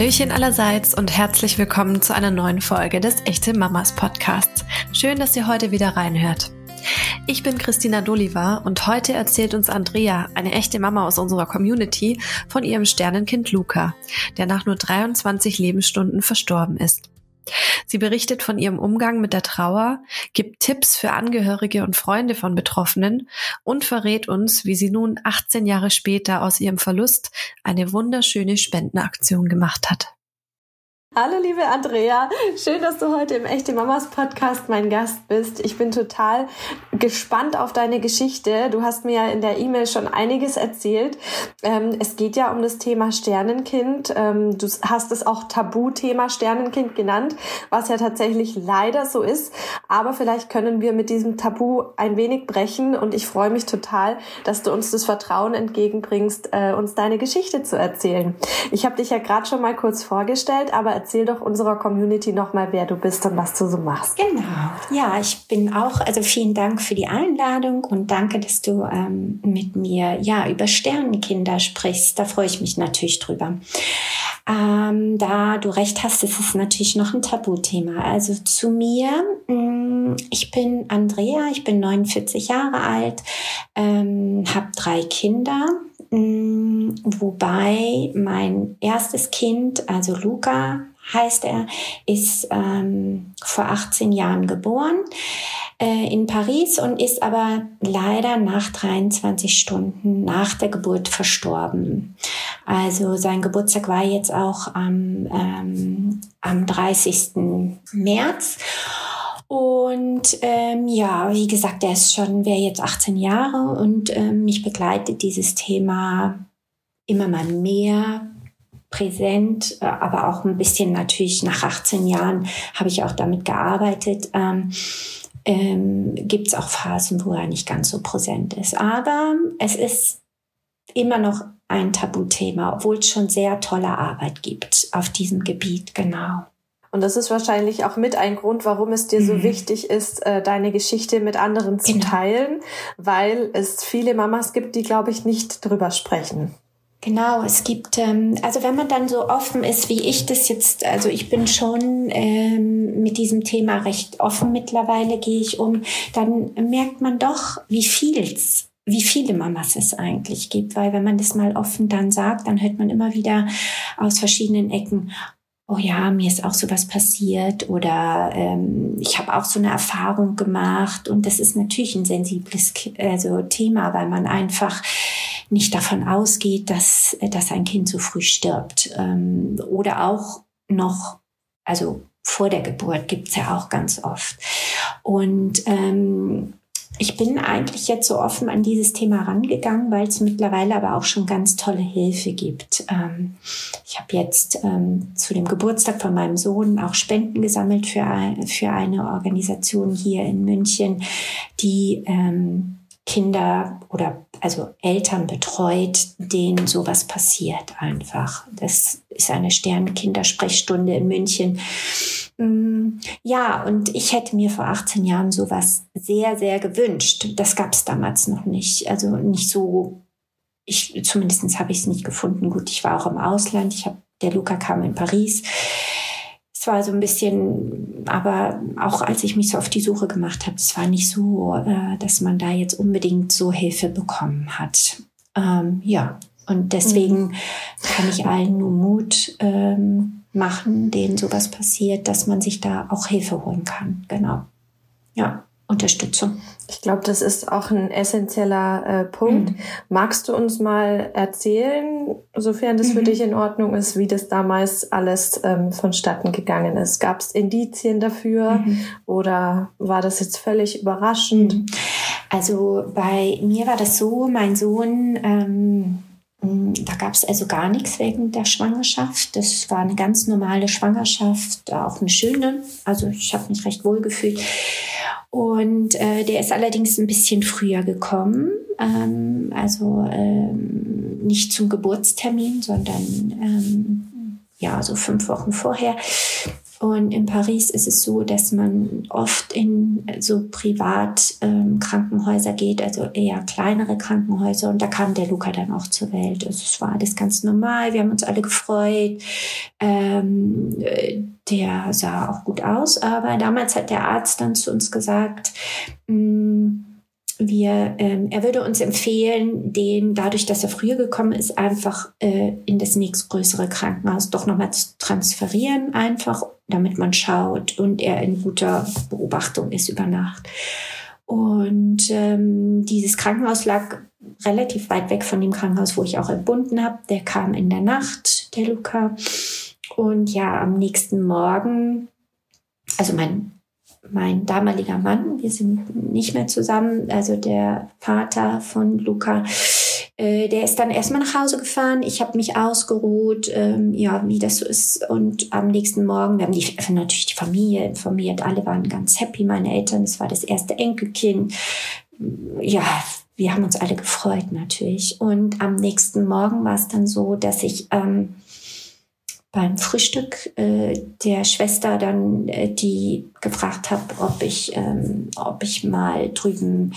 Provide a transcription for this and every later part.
Hallöchen allerseits und herzlich willkommen zu einer neuen Folge des Echte Mamas Podcasts. Schön, dass ihr heute wieder reinhört. Ich bin Christina Doliva und heute erzählt uns Andrea, eine echte Mama aus unserer Community, von ihrem Sternenkind Luca, der nach nur 23 Lebensstunden verstorben ist. Sie berichtet von ihrem Umgang mit der Trauer, gibt Tipps für Angehörige und Freunde von Betroffenen und verrät uns, wie sie nun 18 Jahre später aus ihrem Verlust eine wunderschöne Spendenaktion gemacht hat. Hallo liebe Andrea, schön, dass du heute im Echte Mamas Podcast mein Gast bist. Ich bin total gespannt auf deine Geschichte. Du hast mir ja in der E-Mail schon einiges erzählt. Ähm, es geht ja um das Thema Sternenkind. Ähm, du hast es auch Tabuthema Sternenkind genannt, was ja tatsächlich leider so ist. Aber vielleicht können wir mit diesem Tabu ein wenig brechen und ich freue mich total, dass du uns das Vertrauen entgegenbringst, äh, uns deine Geschichte zu erzählen. Ich habe dich ja gerade schon mal kurz vorgestellt, aber erzähl doch unserer Community nochmal, wer du bist und was du so machst. Genau. Ja, ich bin auch, also vielen Dank für die Einladung und danke, dass du ähm, mit mir ja über Sternenkinder sprichst. Da freue ich mich natürlich drüber. Ähm, da du recht hast, ist es natürlich noch ein Tabuthema. Also zu mir, mh, mm, ich bin Andrea, ich bin 49 Jahre alt, ähm, habe drei Kinder mh, wobei mein erstes Kind, also Luca, heißt er, ist ähm, vor 18 Jahren geboren äh, in Paris und ist aber leider nach 23 Stunden nach der Geburt verstorben. Also sein Geburtstag war jetzt auch am, ähm, am 30. März. Und ähm, ja, wie gesagt, er ist schon, wäre jetzt 18 Jahre und ähm, mich begleitet dieses Thema immer mal mehr präsent, äh, aber auch ein bisschen natürlich nach 18 Jahren habe ich auch damit gearbeitet. Ähm, ähm, Gibt es auch Phasen, wo er nicht ganz so präsent ist. Aber es ist immer noch ein Tabuthema, obwohl es schon sehr tolle Arbeit gibt auf diesem Gebiet, genau. Und das ist wahrscheinlich auch mit ein Grund, warum es dir so mhm. wichtig ist, äh, deine Geschichte mit anderen zu genau. teilen, weil es viele Mamas gibt, die, glaube ich, nicht drüber sprechen. Genau, es gibt, ähm, also wenn man dann so offen ist, wie ich das jetzt, also ich bin schon ähm, mit diesem Thema recht offen mittlerweile, gehe ich um, dann merkt man doch, wie viel's wie viele Mamas es eigentlich gibt, weil wenn man das mal offen dann sagt, dann hört man immer wieder aus verschiedenen Ecken, oh ja, mir ist auch sowas passiert oder ähm, ich habe auch so eine Erfahrung gemacht. Und das ist natürlich ein sensibles also Thema, weil man einfach nicht davon ausgeht, dass, dass ein Kind so früh stirbt. Ähm, oder auch noch, also vor der Geburt gibt's ja auch ganz oft. Und ähm, ich bin eigentlich jetzt so offen an dieses Thema rangegangen, weil es mittlerweile aber auch schon ganz tolle Hilfe gibt. Ähm, ich habe jetzt ähm, zu dem Geburtstag von meinem Sohn auch Spenden gesammelt für, für eine Organisation hier in München, die ähm, Kinder oder also Eltern betreut, denen sowas passiert einfach. Das ist eine Sternenkindersprechstunde in München. Mm, ja, und ich hätte mir vor 18 Jahren sowas sehr, sehr gewünscht. Das gab es damals noch nicht. Also nicht so, ich, zumindest habe ich es nicht gefunden. Gut, ich war auch im Ausland. Ich habe, der Luca kam in Paris es war so ein bisschen, aber auch als ich mich so auf die Suche gemacht habe, es war nicht so, äh, dass man da jetzt unbedingt so Hilfe bekommen hat. Ähm, ja, und deswegen mhm. kann ich allen nur Mut ähm, machen, denen sowas passiert, dass man sich da auch Hilfe holen kann. Genau. Ja. Unterstützung. Ich glaube, das ist auch ein essentieller äh, Punkt. Mhm. Magst du uns mal erzählen, sofern das mhm. für dich in Ordnung ist, wie das damals alles ähm, vonstatten gegangen ist? Gab es Indizien dafür mhm. oder war das jetzt völlig überraschend? Mhm. Also bei mir war das so, mein Sohn ähm, da gab es also gar nichts wegen der Schwangerschaft. Das war eine ganz normale Schwangerschaft, auch eine schöne. Also ich habe mich recht wohl gefühlt. Und äh, der ist allerdings ein bisschen früher gekommen. Ähm, also ähm, nicht zum Geburtstermin, sondern ähm, ja, so fünf Wochen vorher. Und in Paris ist es so, dass man oft in so Privatkrankenhäuser ähm, geht, also eher kleinere Krankenhäuser. Und da kam der Luca dann auch zur Welt. Also es war alles ganz normal. Wir haben uns alle gefreut. Ähm, der sah auch gut aus. Aber damals hat der Arzt dann zu uns gesagt, mh, mm, wir, ähm, er würde uns empfehlen, den dadurch, dass er früher gekommen ist, einfach äh, in das nächstgrößere Krankenhaus doch nochmal zu transferieren, einfach, damit man schaut und er in guter Beobachtung ist über Nacht. Und ähm, dieses Krankenhaus lag relativ weit weg von dem Krankenhaus, wo ich auch entbunden habe. Der kam in der Nacht, der Luca. Und ja, am nächsten Morgen, also mein mein damaliger Mann, wir sind nicht mehr zusammen, also der Vater von Luca, äh, der ist dann erstmal nach Hause gefahren. Ich habe mich ausgeruht, ähm, ja, wie das so ist. Und am nächsten Morgen, wir haben die, natürlich die Familie informiert, alle waren ganz happy, meine Eltern, es war das erste Enkelkind. Ja, wir haben uns alle gefreut natürlich. Und am nächsten Morgen war es dann so, dass ich ähm, beim Frühstück äh, der Schwester dann äh, die gefragt habe, ob ich ähm, ob ich mal drüben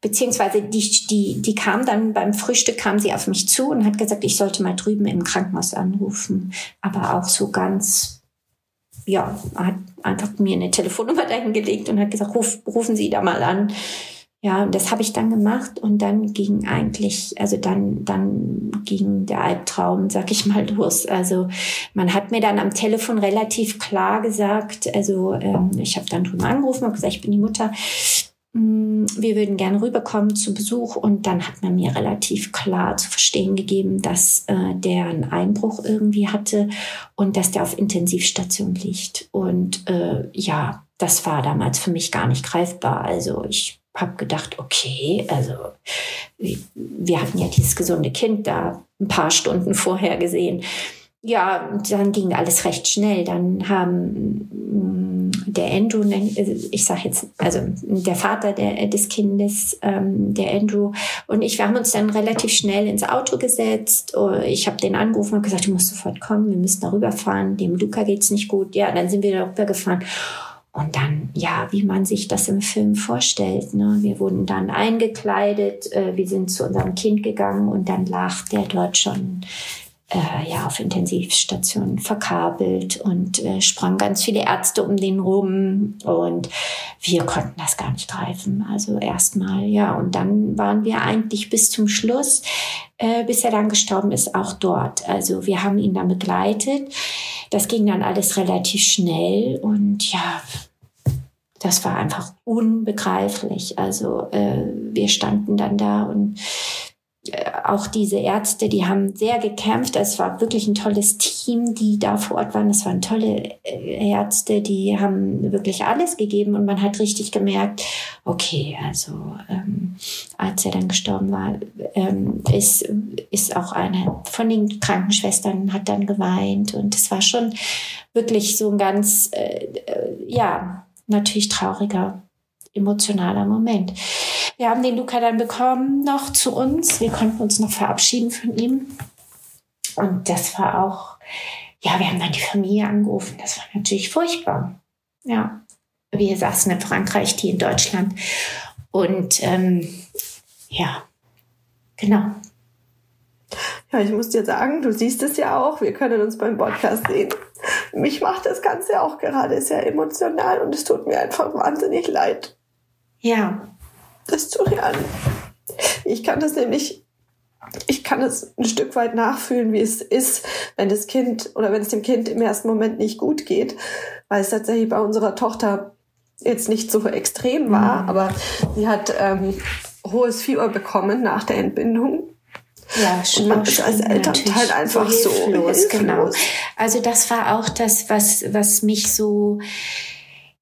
beziehungsweise die die die kam dann beim Frühstück kam sie auf mich zu und hat gesagt, ich sollte mal drüben im Krankenhaus anrufen, aber auch so ganz ja hat einfach mir eine Telefonnummer dahin gelegt und hat gesagt, Ruf, rufen Sie da mal an. Ja, das habe ich dann gemacht und dann ging eigentlich, also dann, dann ging der Albtraum, sag ich mal, los. Also man hat mir dann am Telefon relativ klar gesagt, also ähm, ich habe dann drüben angerufen und gesagt, ich bin die Mutter, mm, wir würden gerne rüberkommen zu Besuch und dann hat man mir relativ klar zu verstehen gegeben, dass äh, der einen Einbruch irgendwie hatte und dass der auf Intensivstation liegt. Und äh, ja, das war damals für mich gar nicht greifbar. Also ich habe gedacht, okay, also wir hatten ja dieses gesunde Kind da ein paar Stunden vorher gesehen. Ja, dann ging alles recht schnell. Dann haben mm, der Andrew, ich sage jetzt, also der Vater der, des Kindes, ähm, der Andrew und ich, wir haben uns dann relativ schnell ins Auto gesetzt. Ich habe den angerufen und gesagt, du musst sofort kommen, wir müssen darüber fahren. Dem Luca geht's nicht gut. Ja, dann sind wir darüber gefahren. Und dann, ja, wie man sich das im Film vorstellt. Ne? Wir wurden dann eingekleidet, äh, wir sind zu unserem Kind gegangen und dann lag der dort schon äh, ja, auf Intensivstationen verkabelt und äh, sprang ganz viele Ärzte um den rum und wir konnten das gar nicht greifen. Also erstmal, ja, und dann waren wir eigentlich bis zum Schluss, äh, bis er dann gestorben ist, auch dort. Also wir haben ihn dann begleitet. Das ging dann alles relativ schnell und ja, das war einfach unbegreiflich. Also äh, wir standen dann da und äh, auch diese Ärzte, die haben sehr gekämpft. Es war wirklich ein tolles Team, die da vor Ort waren. Es waren tolle äh, Ärzte, die haben wirklich alles gegeben und man hat richtig gemerkt, okay, also ähm, als er dann gestorben war, ähm, ist, ist auch eine von den Krankenschwestern hat dann geweint und es war schon wirklich so ein ganz, äh, äh ja, natürlich trauriger, emotionaler Moment. Wir haben den Luca dann bekommen noch zu uns. Wir konnten uns noch verabschieden von ihm. Und das war auch, ja, wir haben dann die Familie angerufen. Das war natürlich furchtbar. Ja, wir saßen in Frankreich, die in Deutschland. Und ähm, ja, genau. Ja, ich muss dir sagen, du siehst es ja auch. Wir können uns beim Podcast sehen. Mich macht das Ganze auch gerade sehr emotional und es tut mir einfach wahnsinnig leid. Ja. Das zu hören. Ich kann das nämlich, ich kann es ein Stück weit nachfühlen, wie es ist, wenn das Kind oder wenn es dem Kind im ersten Moment nicht gut geht, weil es tatsächlich bei unserer Tochter jetzt nicht so extrem war, mhm. aber sie hat ähm, hohes Fieber bekommen nach der Entbindung ja, und man ist als Elternteil einfach so hilflos, so hilflos. Genau. Also das war auch das, was, was mich so,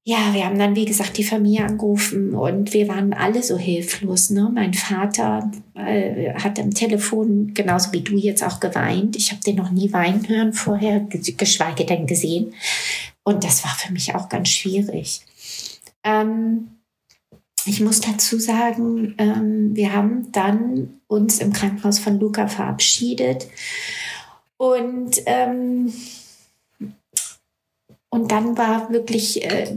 ja, wir haben dann, wie gesagt, die Familie angerufen und wir waren alle so hilflos. Ne? Mein Vater äh, hat am Telefon, genauso wie du jetzt auch geweint. Ich habe den noch nie weinen hören vorher, geschweige denn gesehen. Und das war für mich auch ganz schwierig. Ähm, ich muss dazu sagen, ähm, wir haben dann uns im Krankenhaus von Luca verabschiedet und ähm, und dann war wirklich äh,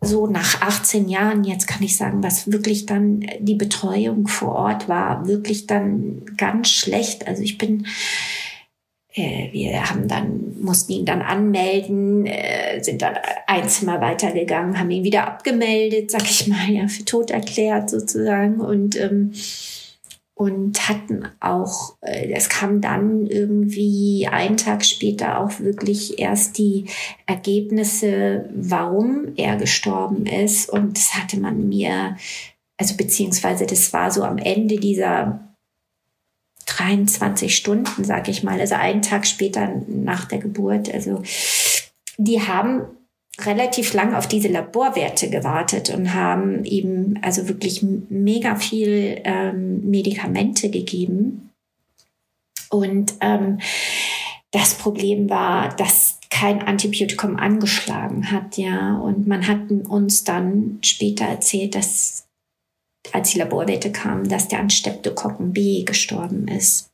so nach 18 Jahren, jetzt kann ich sagen, was wirklich dann die Betreuung vor Ort war, wirklich dann ganz schlecht. Also ich bin äh, wir haben dann, mussten ihn dann anmelden, äh, sind dann ein Zimmer weitergegangen, haben ihn wieder abgemeldet, sag ich mal, ja, für tot erklärt sozusagen und, ähm, und hatten auch, äh, es kam dann irgendwie einen Tag später auch wirklich erst die Ergebnisse, warum er gestorben ist und das hatte man mir, also beziehungsweise das war so am Ende dieser 23 Stunden, sag ich mal, also einen Tag später nach der Geburt. Also die haben relativ lang auf diese Laborwerte gewartet und haben eben also wirklich mega viel ähm, Medikamente gegeben. Und ähm, das Problem war, dass kein Antibiotikum angeschlagen hat, ja. Und man hat uns dann später erzählt, dass als die Laborwerte kamen, dass der an Streptokokken B gestorben ist.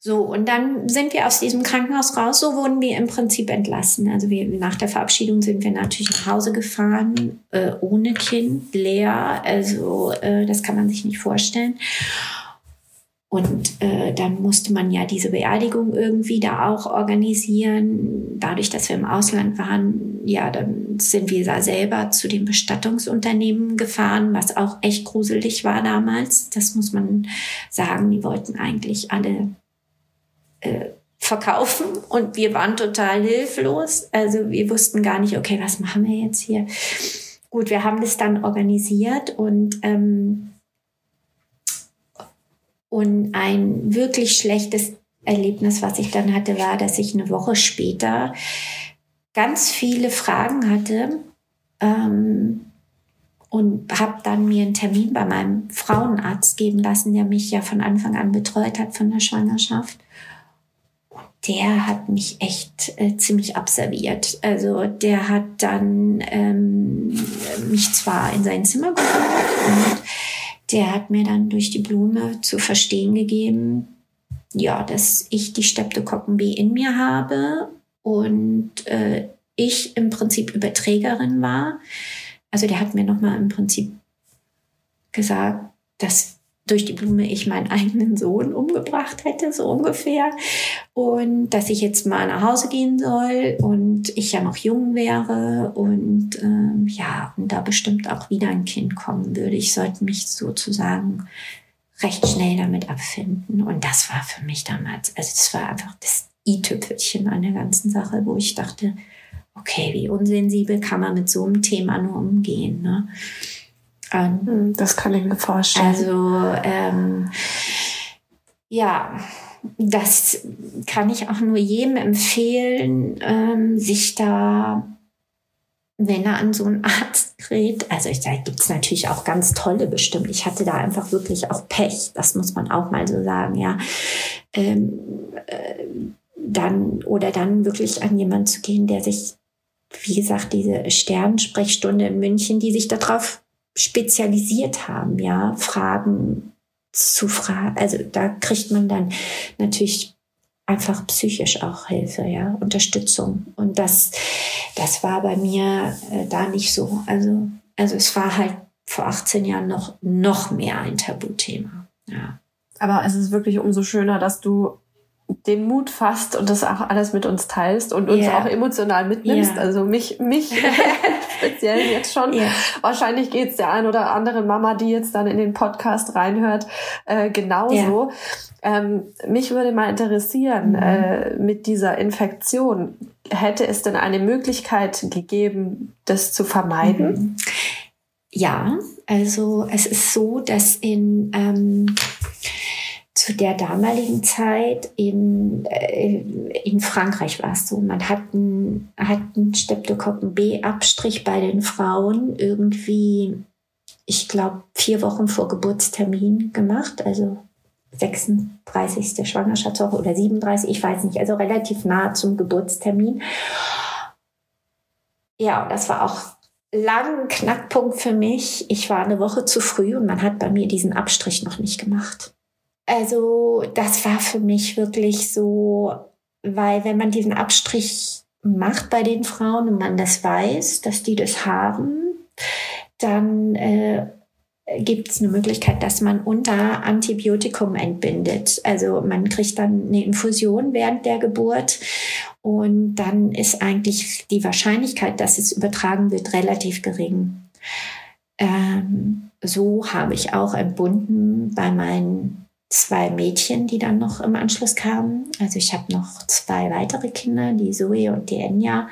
So, und dann sind wir aus diesem Krankenhaus raus. So wurden wir im Prinzip entlassen. Also wir, nach der Verabschiedung sind wir natürlich nach Hause gefahren, äh, ohne Kind, leer. Also äh, das kann man sich nicht vorstellen. Und äh, dann musste man ja diese Beerdigung irgendwie da auch organisieren. Dadurch, dass wir im Ausland waren, ja, dann sind wir da selber zu dem Bestattungsunternehmen gefahren, was auch echt gruselig war damals. Das muss man sagen. Die wollten eigentlich alle äh, verkaufen und wir waren total hilflos. Also wir wussten gar nicht, okay, was machen wir jetzt hier? Gut, wir haben das dann organisiert und ähm, und ein wirklich schlechtes Erlebnis, was ich dann hatte, war, dass ich eine Woche später ganz viele Fragen hatte ähm, und habe dann mir einen Termin bei meinem Frauenarzt geben lassen, der mich ja von Anfang an betreut hat von der Schwangerschaft. Der hat mich echt äh, ziemlich abserviert. Also der hat dann ähm, mich zwar in sein Zimmer geführt und der hat mir dann durch die Blume zu verstehen gegeben, ja, dass ich die Streptokokken B in mir habe und äh, ich im Prinzip Überträgerin war. Also der hat mir nochmal im Prinzip gesagt, dass durch die Blume ich meinen eigenen Sohn umgebracht hätte, so ungefähr. Und dass ich jetzt mal nach Hause gehen soll und ich ja noch jung wäre und ähm, ja, und da bestimmt auch wieder ein Kind kommen würde. Ich sollte mich sozusagen recht schnell damit abfinden. Und das war für mich damals, also das war einfach das i-Tüpfelchen an der ganzen Sache, wo ich dachte, okay, wie unsensibel kann man mit so einem Thema nur umgehen. Ne? An. Hm, das kann ich mir vorstellen. Also ähm, ja, das kann ich auch nur jedem empfehlen, ähm, sich da, wenn er an so einen Arzt gerät, also ich, da gibt es natürlich auch ganz tolle bestimmt. Ich hatte da einfach wirklich auch Pech, das muss man auch mal so sagen, ja. Ähm, äh, dann oder dann wirklich an jemanden zu gehen, der sich, wie gesagt, diese Sternensprechstunde in München, die sich darauf spezialisiert haben, ja, Fragen zu fragen. Also da kriegt man dann natürlich einfach psychisch auch Hilfe, ja, Unterstützung. Und das, das war bei mir äh, da nicht so. Also, also es war halt vor 18 Jahren noch, noch mehr ein Tabuthema. Ja. Aber es ist wirklich umso schöner, dass du den Mut fasst und das auch alles mit uns teilst und uns yeah. auch emotional mitnimmst. Yeah. Also mich, mich speziell jetzt schon. Yeah. Wahrscheinlich geht's der ein oder anderen Mama, die jetzt dann in den Podcast reinhört, äh, genauso. Ähm, mich würde mal interessieren, mhm. äh, mit dieser Infektion, hätte es denn eine Möglichkeit gegeben, das zu vermeiden? Mhm. Ja, also es ist so, dass in ähm, zu der damaligen Zeit in, äh, in Frankreich war es so, man hat einen, hat einen Streptokokken B-Abstrich bei den Frauen irgendwie, ich glaube, vier Wochen vor Geburtstermin gemacht, also 36. Schwangerschaftswoche oder 37, ich weiß nicht, also relativ nah zum Geburtstermin. Ja, das war auch lang Knackpunkt für mich. Ich war eine Woche zu früh und man hat bei mir diesen Abstrich noch nicht gemacht. Also das war für mich wirklich so, weil wenn man diesen Abstrich macht bei den Frauen und man das weiß, dass die das haben, dann äh, gibt es eine Möglichkeit, dass man unter Antibiotikum entbindet. Also man kriegt dann eine Infusion während der Geburt und dann ist eigentlich die Wahrscheinlichkeit, dass es übertragen wird, relativ gering. Ähm, so habe ich auch entbunden bei meinen zwei Mädchen, die dann noch im Anschluss kamen. Also ich habe noch zwei weitere Kinder, die Zoe und die Enya.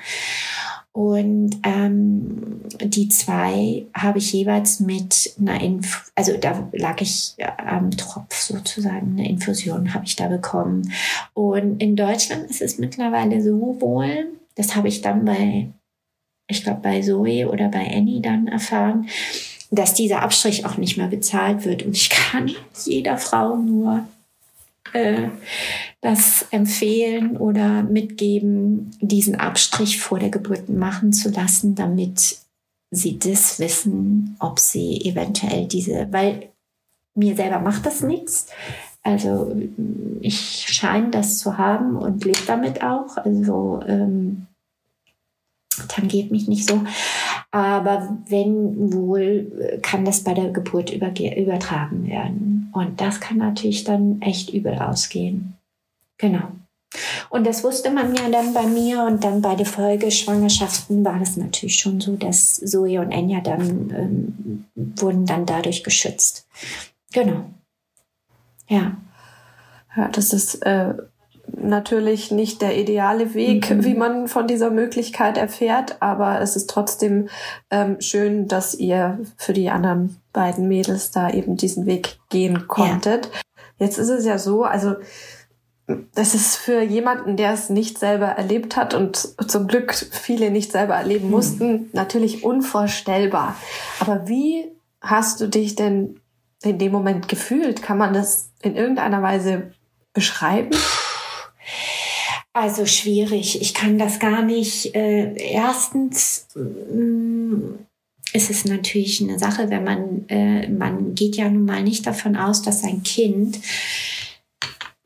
Und ähm, die zwei habe ich jeweils mit einer Inf also da lag ich am Tropf sozusagen, eine Infusion habe ich da bekommen. Und in Deutschland ist es mittlerweile so wohl, das habe ich dann bei, ich glaube bei Zoe oder bei Annie dann erfahren, dass dieser Abstrich auch nicht mehr bezahlt wird. Und ich kann jeder Frau nur äh, das empfehlen oder mitgeben, diesen Abstrich vor der Geburt machen zu lassen, damit sie das wissen, ob sie eventuell diese, weil mir selber macht das nichts. Also ich scheine das zu haben und lebe damit auch. Also ähm, tangiert mich nicht so. Aber wenn wohl, kann das bei der Geburt übertragen werden. Und das kann natürlich dann echt übel ausgehen. Genau. Und das wusste man ja dann bei mir und dann bei den Folgeschwangerschaften war das natürlich schon so, dass Zoe und Enya dann ähm, wurden dann dadurch geschützt. Genau. Ja. Ja, das ist äh, natürlich nicht der ideale Weg, mhm. wie man von dieser Möglichkeit erfährt, aber es ist trotzdem ähm, schön, dass ihr für die anderen beiden Mädels da eben diesen Weg gehen konntet. Ja. Jetzt ist es ja so, also das ist für jemanden, der es nicht selber erlebt hat und zum Glück viele nicht selber erleben mhm. mussten, natürlich unvorstellbar. Aber wie hast du dich denn in dem Moment gefühlt? Kann man das in irgendeiner Weise beschreiben? Also schwierig. Ich kann das gar nicht. Äh, erstens äh, ist es natürlich eine Sache, wenn man, äh, man geht ja nun mal nicht davon aus, dass sein Kind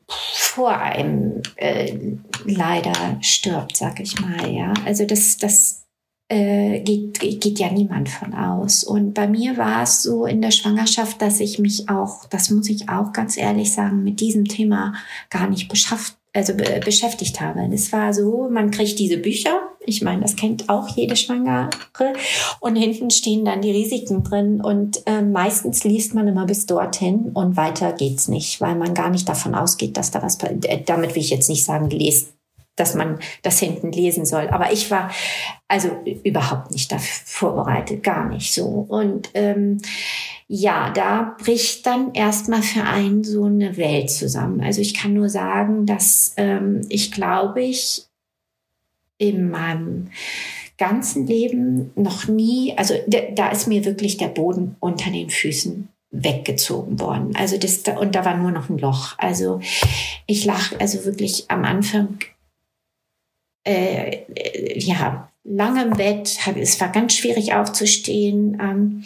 vor einem äh, leider stirbt, sag ich mal. Ja, also das, das äh, geht, geht ja niemand von aus. Und bei mir war es so in der Schwangerschaft, dass ich mich auch, das muss ich auch ganz ehrlich sagen, mit diesem Thema gar nicht beschafft also be beschäftigt habe. Es war so, man kriegt diese Bücher, ich meine, das kennt auch jede Schwangere, und hinten stehen dann die Risiken drin. Und äh, meistens liest man immer bis dorthin und weiter geht's nicht, weil man gar nicht davon ausgeht, dass da was, äh, damit will ich jetzt nicht sagen, lest dass man das hinten lesen soll. Aber ich war also überhaupt nicht dafür vorbereitet, gar nicht so. Und ähm, ja, da bricht dann erstmal für einen so eine Welt zusammen. Also ich kann nur sagen, dass ähm, ich glaube ich in meinem ganzen Leben noch nie, also da ist mir wirklich der Boden unter den Füßen weggezogen worden. Also das, und da war nur noch ein Loch. Also ich lag also wirklich am Anfang, äh, ja, lange im Bett. Es war ganz schwierig aufzustehen. Ähm,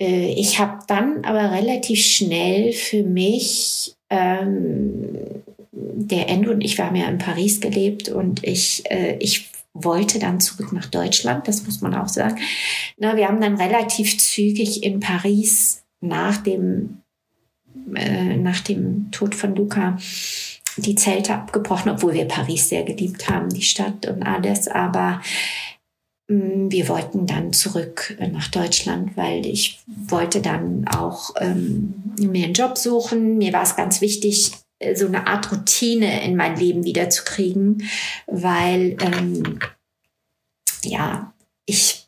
äh, ich habe dann aber relativ schnell für mich, ähm, der Endo und ich, wir haben ja in Paris gelebt und ich, äh, ich wollte dann zurück nach Deutschland, das muss man auch sagen. Na, wir haben dann relativ zügig in Paris nach dem, äh, nach dem Tod von Luca die Zelte abgebrochen, obwohl wir Paris sehr geliebt haben, die Stadt und alles. Aber Mm, wir wollten dann zurück äh, nach Deutschland, weil ich wollte dann auch ähm, mir einen Job suchen. Mir war es ganz wichtig, äh, so eine Art Routine in mein Leben wiederzukriegen, weil ähm, ja, ich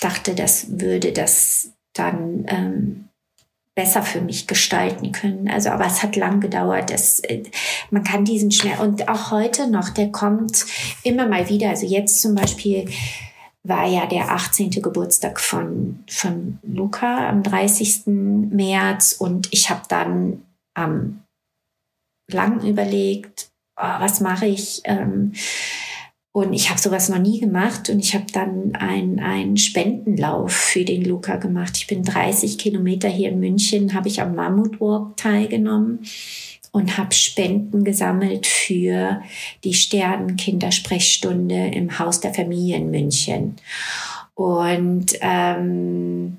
dachte, das würde das dann ähm, besser für mich gestalten können. Also, aber es hat lang gedauert. Es, äh, man kann diesen Schmerz und auch heute noch, der kommt immer mal wieder. Also jetzt zum Beispiel war ja der 18. Geburtstag von, von Luca am 30. März und ich habe dann ähm, lang überlegt, oh, was mache ich? Ähm, und ich habe sowas noch nie gemacht und ich habe dann einen Spendenlauf für den Luca gemacht. Ich bin 30 Kilometer hier in München, habe ich am Mammut Walk teilgenommen und habe Spenden gesammelt für die Sternenkindersprechstunde im Haus der Familie in München. Und ähm,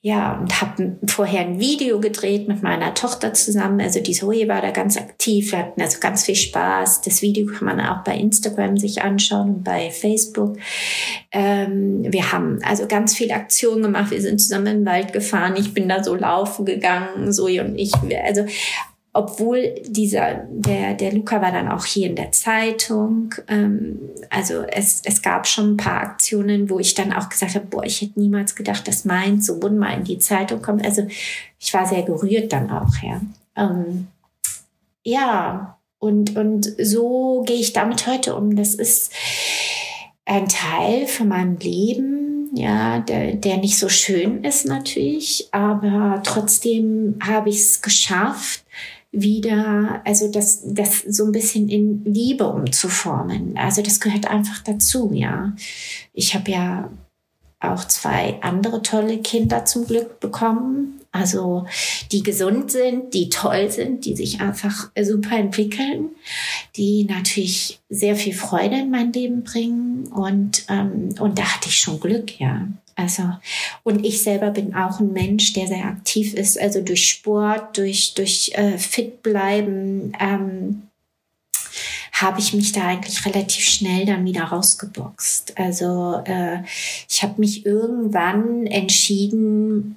ja, und habe vorher ein Video gedreht mit meiner Tochter zusammen. Also die Zoe war da ganz aktiv. Wir hatten also ganz viel Spaß. Das Video kann man auch bei Instagram sich anschauen und bei Facebook. Ähm, wir haben also ganz viele Aktionen gemacht. Wir sind zusammen den Wald gefahren. Ich bin da so laufen gegangen, Zoe und ich. Also obwohl dieser, der, der Luca war dann auch hier in der Zeitung. Ähm, also es, es gab schon ein paar Aktionen, wo ich dann auch gesagt habe, boah, ich hätte niemals gedacht, dass mein Sohn mal in die Zeitung kommt. Also ich war sehr gerührt dann auch, ja. Ähm, ja, und, und so gehe ich damit heute um. Das ist ein Teil von meinem Leben, ja, der, der nicht so schön ist natürlich, aber trotzdem habe ich es geschafft, wieder, also das, das so ein bisschen in Liebe umzuformen. Also das gehört einfach dazu, ja. Ich habe ja auch zwei andere tolle Kinder zum Glück bekommen. Also die gesund sind, die toll sind, die sich einfach super entwickeln, die natürlich sehr viel Freude in mein Leben bringen. Und, ähm, und da hatte ich schon Glück, ja. Also, und ich selber bin auch ein Mensch, der sehr aktiv ist, also durch Sport, durch, durch äh, fit bleiben, ähm, habe ich mich da eigentlich relativ schnell dann wieder rausgeboxt. Also äh, ich habe mich irgendwann entschieden,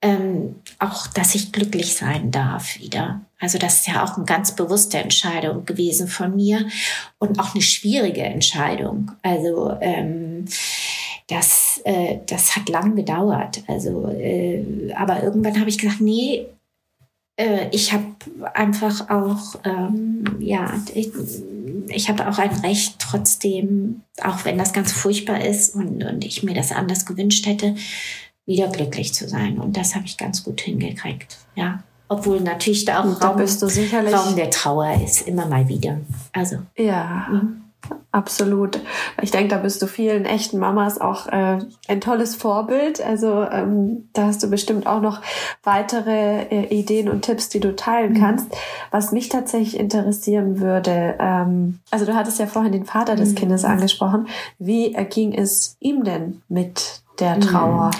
ähm, auch, dass ich glücklich sein darf wieder. Also das ist ja auch eine ganz bewusste Entscheidung gewesen von mir und auch eine schwierige Entscheidung. Also ähm, das, äh, das hat lang gedauert. Also, äh, aber irgendwann habe ich gesagt, nee, äh, ich habe einfach auch, ähm, ja, ich, ich habe auch ein Recht trotzdem, auch wenn das ganz furchtbar ist und, und ich mir das anders gewünscht hätte, wieder glücklich zu sein. Und das habe ich ganz gut hingekriegt, ja. Obwohl natürlich da auch Raum, Raum, der Trauer ist, immer mal wieder. Also. Ja. Mhm. Absolut. Ich denke, da bist du vielen echten Mamas auch äh, ein tolles Vorbild. Also ähm, da hast du bestimmt auch noch weitere äh, Ideen und Tipps, die du teilen mhm. kannst. Was mich tatsächlich interessieren würde, ähm, also du hattest ja vorhin den Vater des mhm. Kindes angesprochen. Wie ging es ihm denn mit der mhm. Trauer?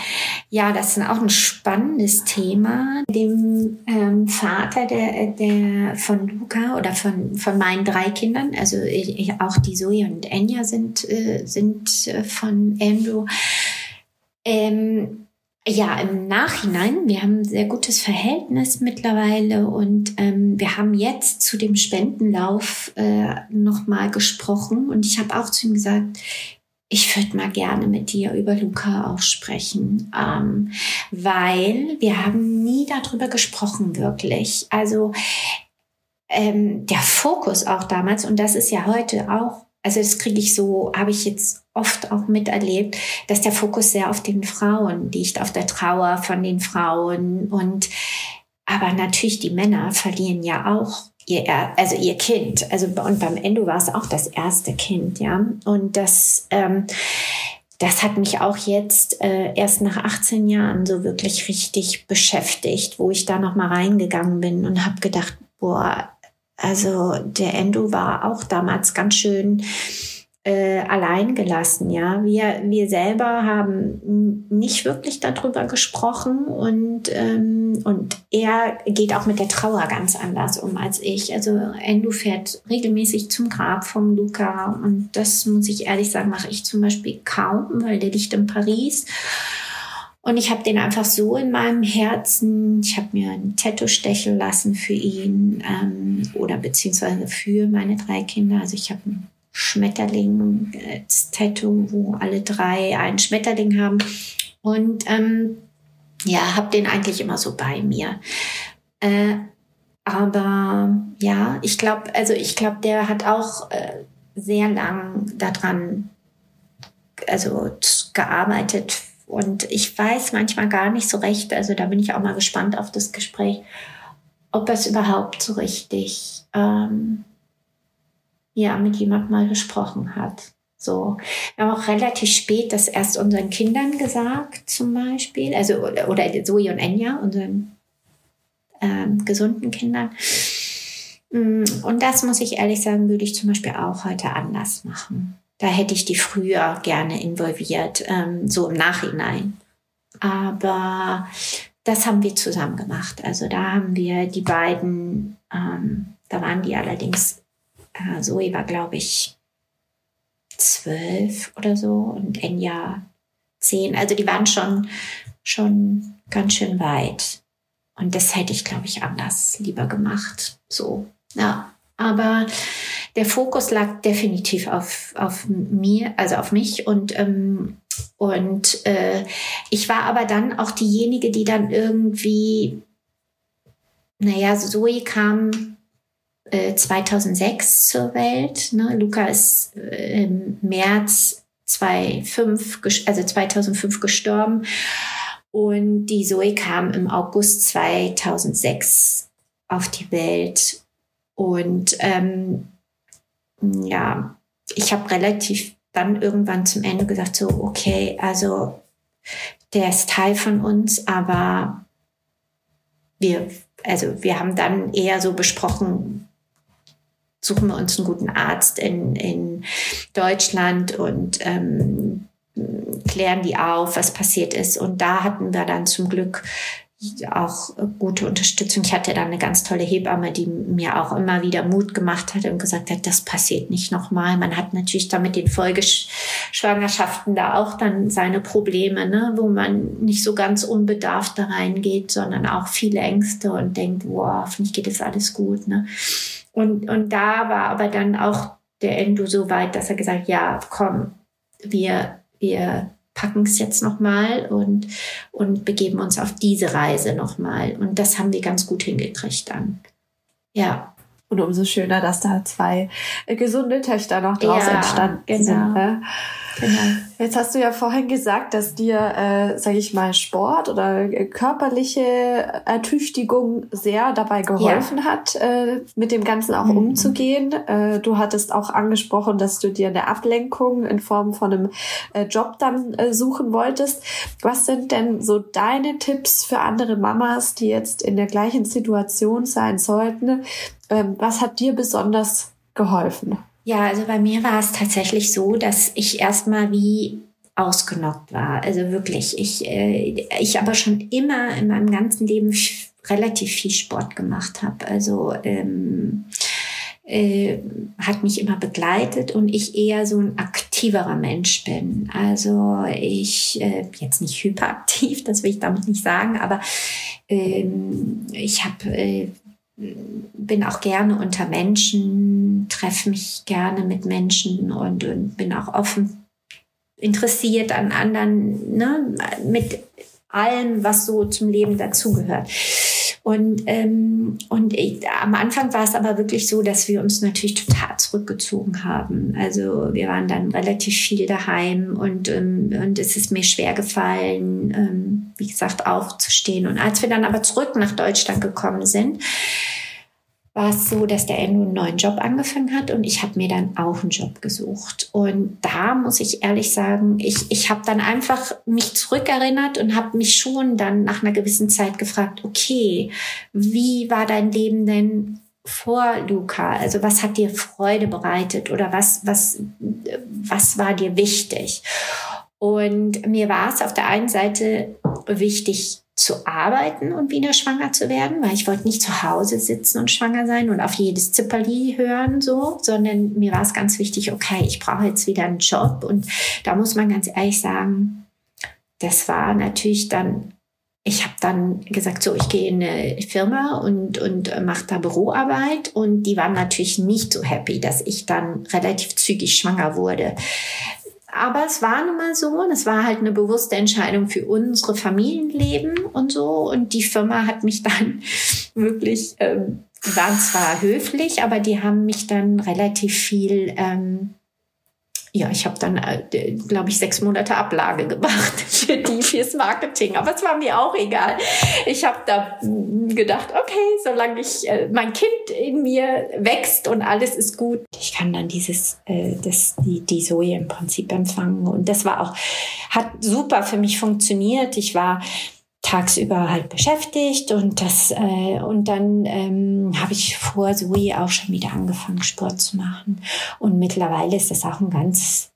Ja, das ist auch ein spannendes Thema. Dem ähm, Vater der, der von Luca oder von, von meinen drei Kindern, also ich, auch die Zoe und Enya sind, äh, sind äh, von Andrew. Ähm, ja, im Nachhinein, wir haben ein sehr gutes Verhältnis mittlerweile und ähm, wir haben jetzt zu dem Spendenlauf äh, nochmal gesprochen und ich habe auch zu ihm gesagt, ich würde mal gerne mit dir über Luca auch sprechen, ähm, weil wir haben nie darüber gesprochen, wirklich. Also ähm, der Fokus auch damals, und das ist ja heute auch, also das kriege ich so, habe ich jetzt oft auch miterlebt, dass der Fokus sehr auf den Frauen liegt, auf der Trauer von den Frauen und aber natürlich die Männer verlieren ja auch ihr, also ihr Kind. Also und beim Endo war es auch das erste Kind, ja. Und das, ähm, das hat mich auch jetzt äh, erst nach 18 Jahren so wirklich richtig beschäftigt, wo ich da noch mal reingegangen bin und habe gedacht, boah, also der Endo war auch damals ganz schön äh, allein gelassen. Ja, wir, wir selber haben nicht wirklich darüber gesprochen und, ähm, und er geht auch mit der Trauer ganz anders um als ich. Also Endo fährt regelmäßig zum Grab vom Luca und das muss ich ehrlich sagen, mache ich zum Beispiel kaum, weil der liegt in Paris. Und ich habe den einfach so in meinem Herzen. Ich habe mir ein Tattoo stechen lassen für ihn ähm, oder beziehungsweise für meine drei Kinder. Also ich habe ein Schmetterling als Tattoo, wo alle drei einen Schmetterling haben. Und ähm, ja, habe den eigentlich immer so bei mir. Äh, aber ja, ich glaube, also ich glaube, der hat auch äh, sehr lang daran, also gearbeitet. Und ich weiß manchmal gar nicht so recht, also da bin ich auch mal gespannt auf das Gespräch, ob es überhaupt so richtig ähm, ja mit jemand mal gesprochen hat. So, wir haben auch relativ spät das erst unseren Kindern gesagt, zum Beispiel, also oder, oder Zoe und Enya, unseren ähm, gesunden Kindern. Mm, und das muss ich ehrlich sagen, würde ich zum Beispiel auch heute anders machen. Da hätte ich die früher gerne involviert, ähm, so im Nachhinein. Aber das haben wir zusammen gemacht. Also da haben wir die beiden, ähm, da waren die allerdings, äh, Zoe war, glaube ich, zwölf oder so und Enya zehn. Also die waren schon, schon ganz schön weit. Und das hätte ich, glaube ich, anders lieber gemacht. So, ja. Aber der Fokus lag definitiv auf, auf mir, also auf mich und ähm, und äh, ich war aber dann auch diejenige, die dann irgendwie, naja, Zoe kam äh, 2006 zur Welt. Ne? Luca ist äh, im März 2005, also 2005 gestorben. Und die Zoe kam im August 2006 auf die Welt. Und ähm, ja, ich habe relativ dann irgendwann zum Ende gesagt, so, okay, also der ist Teil von uns, aber wir, also wir haben dann eher so besprochen, suchen wir uns einen guten Arzt in, in Deutschland und ähm, klären die auf, was passiert ist. Und da hatten wir dann zum Glück auch gute Unterstützung. Ich hatte dann eine ganz tolle Hebamme, die mir auch immer wieder Mut gemacht hat und gesagt hat, das passiert nicht nochmal. Man hat natürlich da mit den Folgeschwangerschaften da auch dann seine Probleme, ne, wo man nicht so ganz unbedarft da reingeht, sondern auch viele Ängste und denkt, wow, hoffentlich geht es alles gut. Ne. Und, und da war aber dann auch der Endo so weit, dass er gesagt, ja, komm, wir, wir packen es jetzt nochmal und, und begeben uns auf diese Reise nochmal. Und das haben wir ganz gut hingekriegt dann. Ja. Und umso schöner, dass da zwei gesunde Töchter noch draus ja, entstanden genau. sind. Ne? Genau. Jetzt hast du ja vorhin gesagt, dass dir, äh, sage ich mal, Sport oder körperliche Ertüchtigung sehr dabei geholfen ja. hat, äh, mit dem Ganzen auch mhm. umzugehen. Äh, du hattest auch angesprochen, dass du dir eine Ablenkung in Form von einem äh, Job dann äh, suchen wolltest. Was sind denn so deine Tipps für andere Mamas, die jetzt in der gleichen Situation sein sollten? Ähm, was hat dir besonders geholfen? Ja, also bei mir war es tatsächlich so, dass ich erstmal wie ausgenockt war. Also wirklich, ich, äh, ich aber schon immer in meinem ganzen Leben relativ viel Sport gemacht habe. Also ähm, äh, hat mich immer begleitet und ich eher so ein aktiverer Mensch bin. Also ich äh, jetzt nicht hyperaktiv, das will ich damit nicht sagen, aber ähm, ich habe äh, bin auch gerne unter Menschen, treffe mich gerne mit Menschen und, und bin auch offen interessiert an anderen, ne, mit allem, was so zum Leben dazugehört. Und, ähm, und ich, am Anfang war es aber wirklich so, dass wir uns natürlich total zurückgezogen haben. Also wir waren dann relativ viel daheim und, ähm, und es ist mir schwer gefallen, ähm, wie gesagt, aufzustehen. Und als wir dann aber zurück nach Deutschland gekommen sind, war es so, dass der Endo einen neuen Job angefangen hat und ich habe mir dann auch einen Job gesucht. Und da muss ich ehrlich sagen, ich, ich habe dann einfach mich zurückerinnert und habe mich schon dann nach einer gewissen Zeit gefragt, okay, wie war dein Leben denn vor Luca? Also was hat dir Freude bereitet oder was, was, was war dir wichtig? Und mir war es auf der einen Seite wichtig, zu arbeiten und wieder schwanger zu werden, weil ich wollte nicht zu Hause sitzen und schwanger sein und auf jedes Zipperli hören, so, sondern mir war es ganz wichtig, okay, ich brauche jetzt wieder einen Job. Und da muss man ganz ehrlich sagen, das war natürlich dann ich habe dann gesagt, so, ich gehe in eine Firma und, und mache da Büroarbeit. Und die waren natürlich nicht so happy, dass ich dann relativ zügig schwanger wurde. Aber es war nun mal so und es war halt eine bewusste Entscheidung für unsere Familienleben und so. Und die Firma hat mich dann wirklich, ähm, waren zwar höflich, aber die haben mich dann relativ viel ähm, ja, ich habe dann, äh, glaube ich, sechs Monate Ablage gemacht für die, fürs Marketing. Aber es war mir auch egal. Ich habe da gedacht, okay, solange ich äh, mein Kind in mir wächst und alles ist gut, ich kann dann dieses, äh, das, die, die Soje im Prinzip empfangen. Und das war auch, hat super für mich funktioniert. Ich war tagsüber halt beschäftigt und das äh, und dann ähm, habe ich vor Zoe auch schon wieder angefangen Sport zu machen. Und mittlerweile ist das auch ein ganz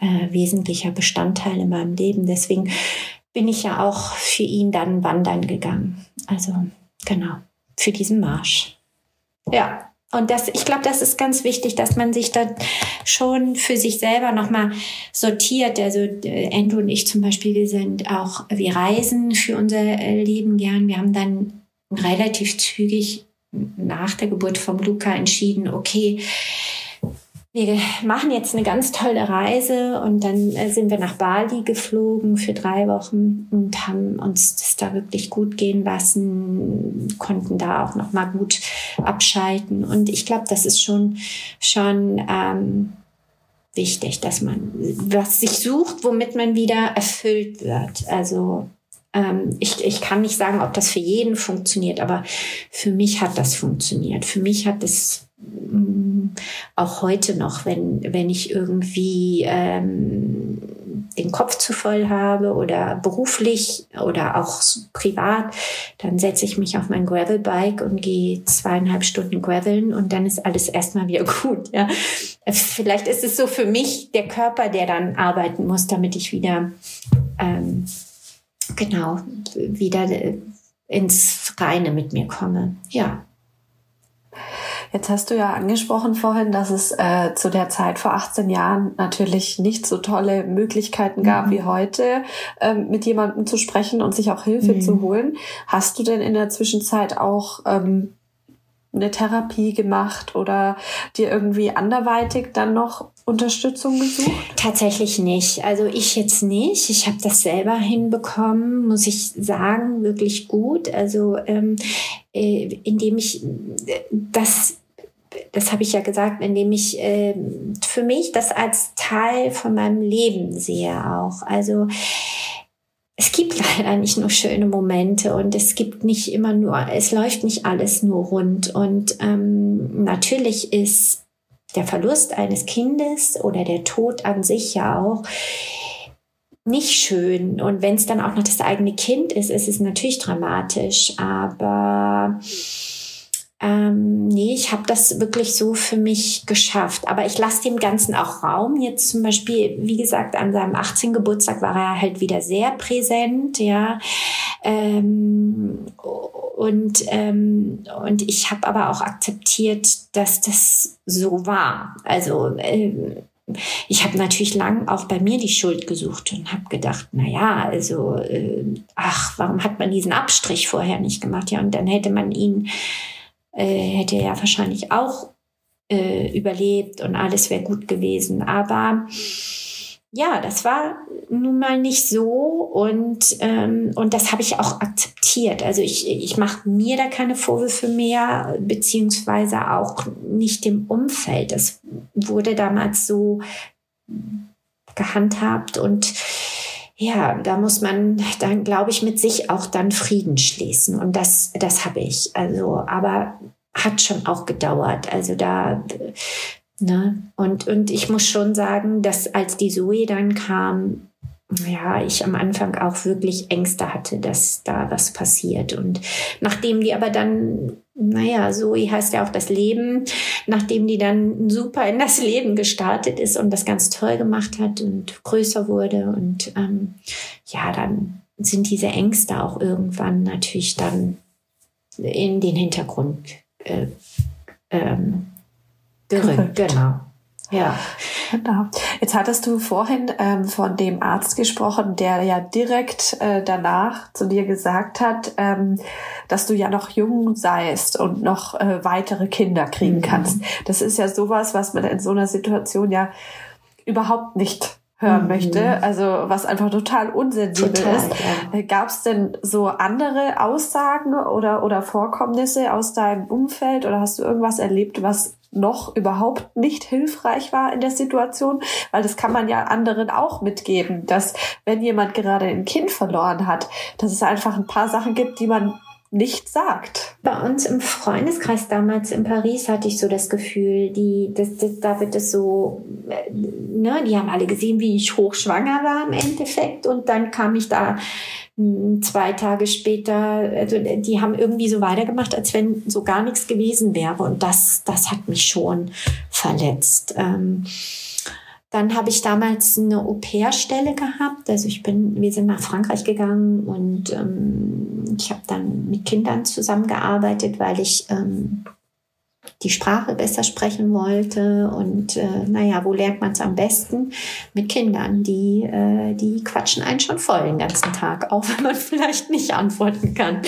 äh, wesentlicher Bestandteil in meinem Leben. Deswegen bin ich ja auch für ihn dann wandern gegangen. Also genau für diesen Marsch. Ja und das, ich glaube, das ist ganz wichtig, dass man sich da schon für sich selber nochmal sortiert. Also äh, Andrew und ich zum Beispiel, wir sind auch, wir reisen für unser äh, Leben gern. Wir haben dann relativ zügig nach der Geburt vom Luca entschieden, okay, wir machen jetzt eine ganz tolle Reise und dann äh, sind wir nach Bali geflogen für drei Wochen und haben uns das da wirklich gut gehen lassen, konnten da auch noch mal gut abschalten und ich glaube, das ist schon schon ähm, wichtig, dass man was sich sucht, womit man wieder erfüllt wird. Also ähm, ich, ich kann nicht sagen, ob das für jeden funktioniert, aber für mich hat das funktioniert. Für mich hat auch heute noch, wenn, wenn ich irgendwie ähm, den Kopf zu voll habe oder beruflich oder auch privat, dann setze ich mich auf mein Gravelbike und gehe zweieinhalb Stunden graveln und dann ist alles erstmal wieder gut. Ja. Vielleicht ist es so für mich der Körper, der dann arbeiten muss, damit ich wieder ähm, genau wieder ins Reine mit mir komme. Ja. Jetzt hast du ja angesprochen vorhin, dass es äh, zu der Zeit vor 18 Jahren natürlich nicht so tolle Möglichkeiten gab mhm. wie heute, ähm, mit jemandem zu sprechen und sich auch Hilfe mhm. zu holen. Hast du denn in der Zwischenzeit auch ähm, eine Therapie gemacht oder dir irgendwie anderweitig dann noch Unterstützung gesucht? Tatsächlich nicht. Also ich jetzt nicht. Ich habe das selber hinbekommen, muss ich sagen, wirklich gut. Also ähm, äh, indem ich äh, das das habe ich ja gesagt, indem ich äh, für mich das als Teil von meinem Leben sehe auch. Also es gibt leider nicht nur schöne Momente und es gibt nicht immer nur, es läuft nicht alles nur rund. Und ähm, natürlich ist der Verlust eines Kindes oder der Tod an sich ja auch nicht schön. Und wenn es dann auch noch das eigene Kind ist, ist es natürlich dramatisch. Aber habe das wirklich so für mich geschafft. Aber ich lasse dem Ganzen auch Raum. Jetzt zum Beispiel, wie gesagt, an seinem 18. Geburtstag war er halt wieder sehr präsent, ja. Ähm, und, ähm, und ich habe aber auch akzeptiert, dass das so war. Also ähm, ich habe natürlich lang auch bei mir die Schuld gesucht und habe gedacht, na ja, also äh, ach, warum hat man diesen Abstrich vorher nicht gemacht? Ja, und dann hätte man ihn äh, hätte er wahrscheinlich auch äh, überlebt und alles wäre gut gewesen. Aber ja, das war nun mal nicht so und, ähm, und das habe ich auch akzeptiert. Also ich, ich mache mir da keine Vorwürfe mehr, beziehungsweise auch nicht dem Umfeld. Das wurde damals so gehandhabt und ja, da muss man dann, glaube ich, mit sich auch dann Frieden schließen. Und das, das habe ich. Also, aber hat schon auch gedauert. Also da, ne? Und, und ich muss schon sagen, dass als die Zoe dann kam, ja, ich am Anfang auch wirklich Ängste hatte, dass da was passiert. Und nachdem die aber dann naja, Zoe heißt ja auch das Leben, nachdem die dann super in das Leben gestartet ist und das ganz toll gemacht hat und größer wurde. Und ähm, ja, dann sind diese Ängste auch irgendwann natürlich dann in den Hintergrund äh, ähm, gerückt. Genau. Ja. Genau. Jetzt hattest du vorhin ähm, von dem Arzt gesprochen, der ja direkt äh, danach zu dir gesagt hat, ähm, dass du ja noch jung seist und noch äh, weitere Kinder kriegen mhm. kannst. Das ist ja sowas, was man in so einer Situation ja überhaupt nicht hören mhm. möchte, also was einfach total unsensibel total, ist. Ja. Äh, Gab es denn so andere Aussagen oder, oder Vorkommnisse aus deinem Umfeld oder hast du irgendwas erlebt, was noch überhaupt nicht hilfreich war in der Situation, weil das kann man ja anderen auch mitgeben, dass wenn jemand gerade ein Kind verloren hat, dass es einfach ein paar Sachen gibt, die man nicht sagt. bei uns im Freundeskreis damals in Paris hatte ich so das Gefühl, die, das, das, da wird es so, äh, ne, die haben alle gesehen, wie ich hochschwanger war im Endeffekt. Und dann kam ich da hm, zwei Tage später, also die haben irgendwie so weitergemacht, als wenn so gar nichts gewesen wäre. Und das, das hat mich schon verletzt. Ähm, dann habe ich damals eine Au-pair-Stelle gehabt. Also ich bin, wir sind nach Frankreich gegangen und ähm, ich habe dann mit Kindern zusammengearbeitet, weil ich ähm, die Sprache besser sprechen wollte. Und äh, naja, wo lernt man es am besten? Mit Kindern, die, äh, die quatschen einen schon voll den ganzen Tag, auch wenn man vielleicht nicht antworten kann.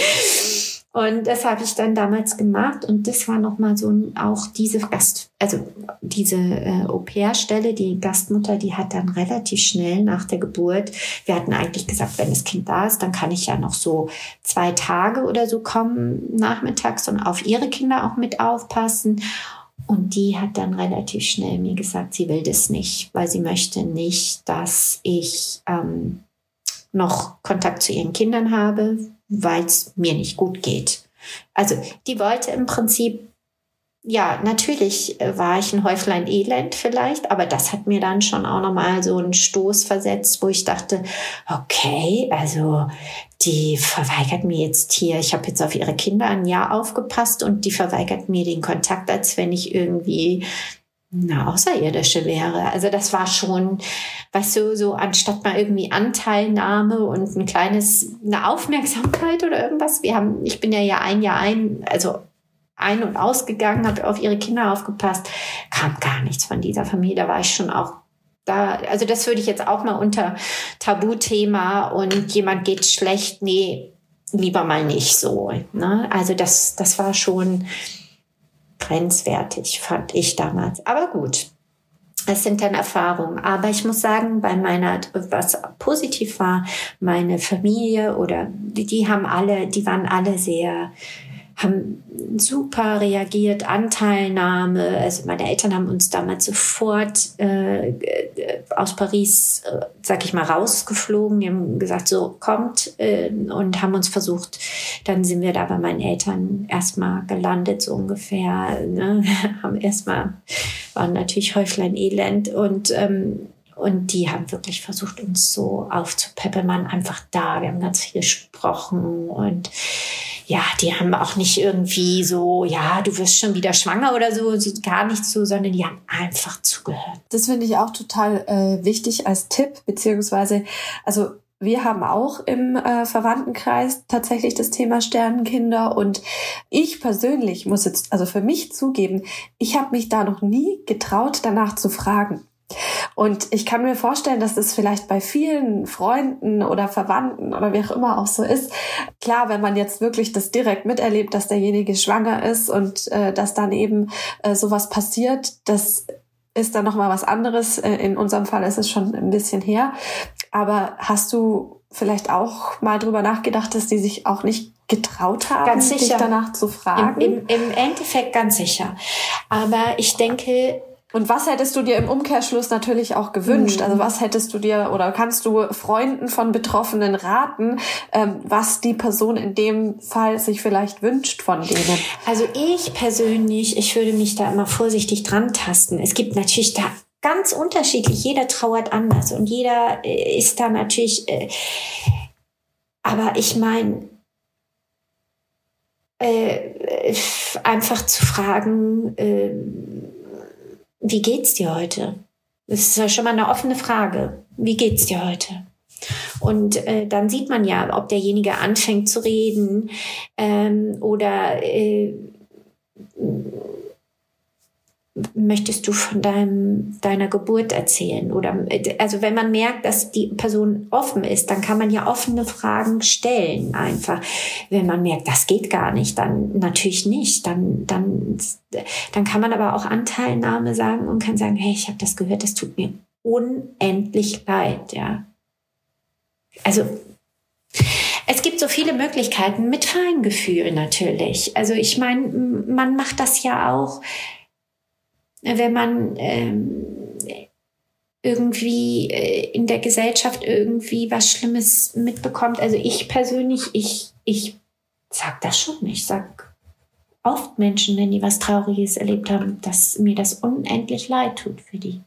Und das habe ich dann damals gemacht und das war nochmal so ein, auch diese Gast, also diese äh, Au-pair-Stelle, die Gastmutter, die hat dann relativ schnell nach der Geburt, wir hatten eigentlich gesagt, wenn das Kind da ist, dann kann ich ja noch so zwei Tage oder so kommen nachmittags und auf ihre Kinder auch mit aufpassen. Und die hat dann relativ schnell mir gesagt, sie will das nicht, weil sie möchte nicht, dass ich ähm, noch Kontakt zu ihren Kindern habe, weil es mir nicht gut geht. Also die wollte im Prinzip, ja, natürlich äh, war ich ein Häuflein Elend vielleicht, aber das hat mir dann schon auch nochmal so einen Stoß versetzt, wo ich dachte, okay, also die verweigert mir jetzt hier, ich habe jetzt auf ihre Kinder ein Jahr aufgepasst und die verweigert mir den Kontakt, als wenn ich irgendwie eine Außerirdische wäre. Also das war schon, weißt du, so anstatt mal irgendwie Anteilnahme und ein kleines, eine Aufmerksamkeit oder irgendwas. Wir haben, ich bin ja ja ein Jahr ein, also ein- und ausgegangen, habe auf ihre Kinder aufgepasst, kam gar nichts von dieser Familie. Da war ich schon auch da, also das würde ich jetzt auch mal unter Tabuthema und jemand geht schlecht, nee, lieber mal nicht so. Ne? Also das, das war schon, grenzwertig, fand ich damals. Aber gut, es sind dann Erfahrungen. Aber ich muss sagen, bei meiner, was positiv war, meine Familie oder die, die haben alle, die waren alle sehr haben super reagiert, Anteilnahme. Also meine Eltern haben uns damals sofort äh, aus Paris, äh, sag ich mal, rausgeflogen. Die haben gesagt, so kommt äh, und haben uns versucht. Dann sind wir da bei meinen Eltern erstmal gelandet, so ungefähr. Ne? haben erstmal, waren natürlich Häuflein Elend und ähm, und die haben wirklich versucht, uns so aufzupeppeln, waren einfach da. Wir haben ganz viel gesprochen und ja, die haben auch nicht irgendwie so, ja, du wirst schon wieder schwanger oder so, gar nicht so, sondern die haben einfach zugehört. Das finde ich auch total äh, wichtig als Tipp, beziehungsweise, also wir haben auch im äh, Verwandtenkreis tatsächlich das Thema Sternenkinder und ich persönlich muss jetzt also für mich zugeben, ich habe mich da noch nie getraut, danach zu fragen. Und ich kann mir vorstellen, dass das vielleicht bei vielen Freunden oder Verwandten oder wie auch immer auch so ist. Klar, wenn man jetzt wirklich das direkt miterlebt, dass derjenige schwanger ist und äh, dass dann eben äh, sowas passiert, das ist dann noch mal was anderes. Äh, in unserem Fall ist es schon ein bisschen her. Aber hast du vielleicht auch mal drüber nachgedacht, dass die sich auch nicht getraut haben, ganz sicher. dich danach zu fragen? Im, im, Im Endeffekt ganz sicher. Aber ich denke, und was hättest du dir im Umkehrschluss natürlich auch gewünscht? Mhm. Also was hättest du dir oder kannst du Freunden von Betroffenen raten, ähm, was die Person in dem Fall sich vielleicht wünscht von denen? Also ich persönlich, ich würde mich da immer vorsichtig dran tasten. Es gibt natürlich da ganz unterschiedlich. Jeder trauert anders und jeder äh, ist da natürlich. Äh, aber ich meine, äh, einfach zu fragen, äh, wie geht's dir heute? Das ist ja schon mal eine offene Frage. Wie geht's dir heute? Und äh, dann sieht man ja, ob derjenige anfängt zu reden ähm, oder äh, möchtest du von deinem, deiner Geburt erzählen? Oder also wenn man merkt, dass die Person offen ist, dann kann man ja offene Fragen stellen einfach. Wenn man merkt, das geht gar nicht, dann natürlich nicht. Dann, dann, dann kann man aber auch Anteilnahme sagen und kann sagen, hey, ich habe das gehört, das tut mir unendlich leid, ja. Also es gibt so viele Möglichkeiten mit Feingefühl natürlich. Also ich meine, man macht das ja auch wenn man ähm, irgendwie äh, in der Gesellschaft irgendwie was Schlimmes mitbekommt. Also ich persönlich, ich, ich sag das schon. Ich sag, oft Menschen, wenn die was Trauriges erlebt haben, dass mir das unendlich leid tut für die.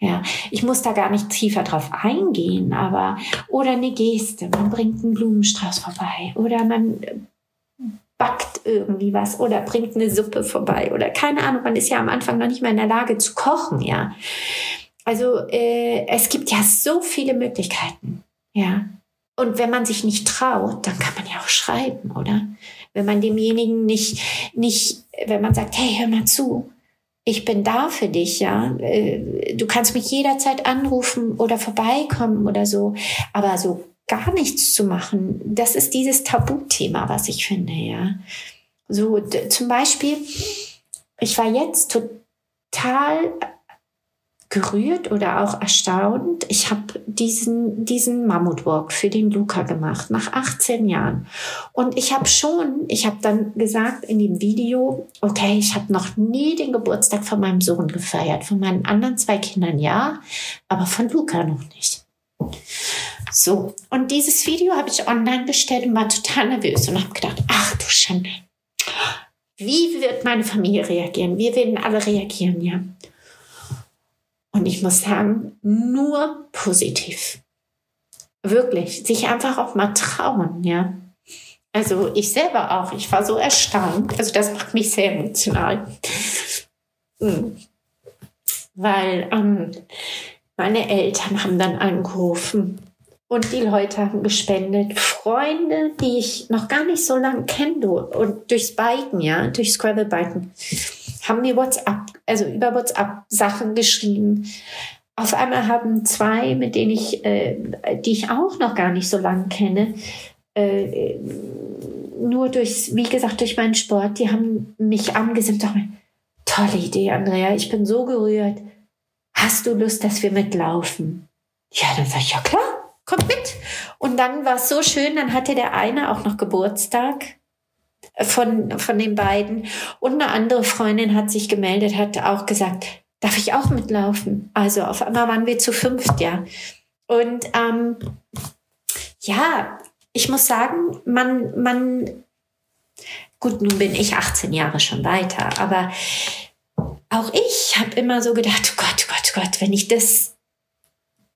Ja, ich muss da gar nicht tiefer drauf eingehen, aber oder eine Geste, man bringt einen Blumenstrauß vorbei oder man backt irgendwie was oder bringt eine Suppe vorbei oder keine Ahnung, man ist ja am Anfang noch nicht mehr in der Lage zu kochen, ja. Also äh, es gibt ja so viele Möglichkeiten, ja. Und wenn man sich nicht traut, dann kann man ja auch schreiben, oder? Wenn man demjenigen nicht, nicht, wenn man sagt, hey, hör mal zu, ich bin da für dich, ja. Äh, du kannst mich jederzeit anrufen oder vorbeikommen oder so. Aber so gar nichts zu machen, das ist dieses Tabuthema, was ich finde, ja. So zum Beispiel, ich war jetzt total gerührt oder auch erstaunt. Ich habe diesen, diesen Mammutwalk für den Luca gemacht, nach 18 Jahren. Und ich habe schon, ich habe dann gesagt in dem Video, okay, ich habe noch nie den Geburtstag von meinem Sohn gefeiert. Von meinen anderen zwei Kindern ja, aber von Luca noch nicht. So, und dieses Video habe ich online gestellt und war total nervös und habe gedacht, ach du Schande, wie wird meine Familie reagieren? Wir werden alle reagieren, ja. Und ich muss sagen, nur positiv. Wirklich, sich einfach auch mal trauen, ja. Also ich selber auch, ich war so erstaunt. Also das macht mich sehr emotional. Hm. Weil ähm, meine Eltern haben dann angerufen und die Leute haben gespendet. Freunde, die ich noch gar nicht so lange kenne und durchs Biken, ja, durchs Scrabble-Biken haben mir WhatsApp, also über WhatsApp Sachen geschrieben. Auf einmal haben zwei, mit denen ich, äh, die ich auch noch gar nicht so lange kenne, äh, nur durch, wie gesagt, durch meinen Sport, die haben mich angesehen, tolle Idee, Andrea, ich bin so gerührt. Hast du Lust, dass wir mitlaufen? Ja, dann sag ich, ja klar, kommt mit. Und dann war es so schön, dann hatte der eine auch noch Geburtstag von, von den beiden. Und eine andere Freundin hat sich gemeldet, hat auch gesagt, darf ich auch mitlaufen? Also auf einmal waren wir zu fünft, ja. Und ähm, ja, ich muss sagen, man, man, gut, nun bin ich 18 Jahre schon weiter, aber auch ich habe immer so gedacht, oh Gott, oh Gott, oh Gott, wenn ich das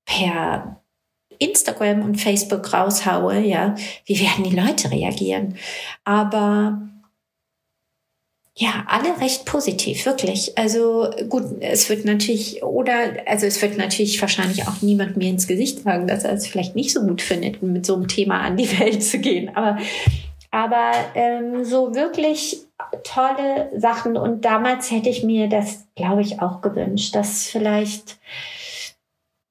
per Instagram und Facebook raushaue, ja, wie werden die Leute reagieren? Aber ja, alle recht positiv, wirklich. Also gut, es wird natürlich, oder, also es wird natürlich wahrscheinlich auch niemand mir ins Gesicht sagen, dass er es vielleicht nicht so gut findet, mit so einem Thema an die Welt zu gehen. Aber, aber ähm, so wirklich tolle Sachen. Und damals hätte ich mir das, glaube ich, auch gewünscht, dass vielleicht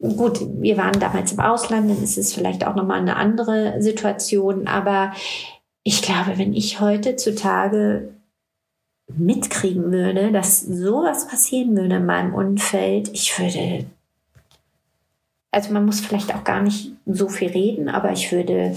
Gut, wir waren damals im Ausland, dann ist es vielleicht auch nochmal eine andere Situation, aber ich glaube, wenn ich heutzutage mitkriegen würde, dass sowas passieren würde in meinem Umfeld, ich würde, also man muss vielleicht auch gar nicht so viel reden, aber ich würde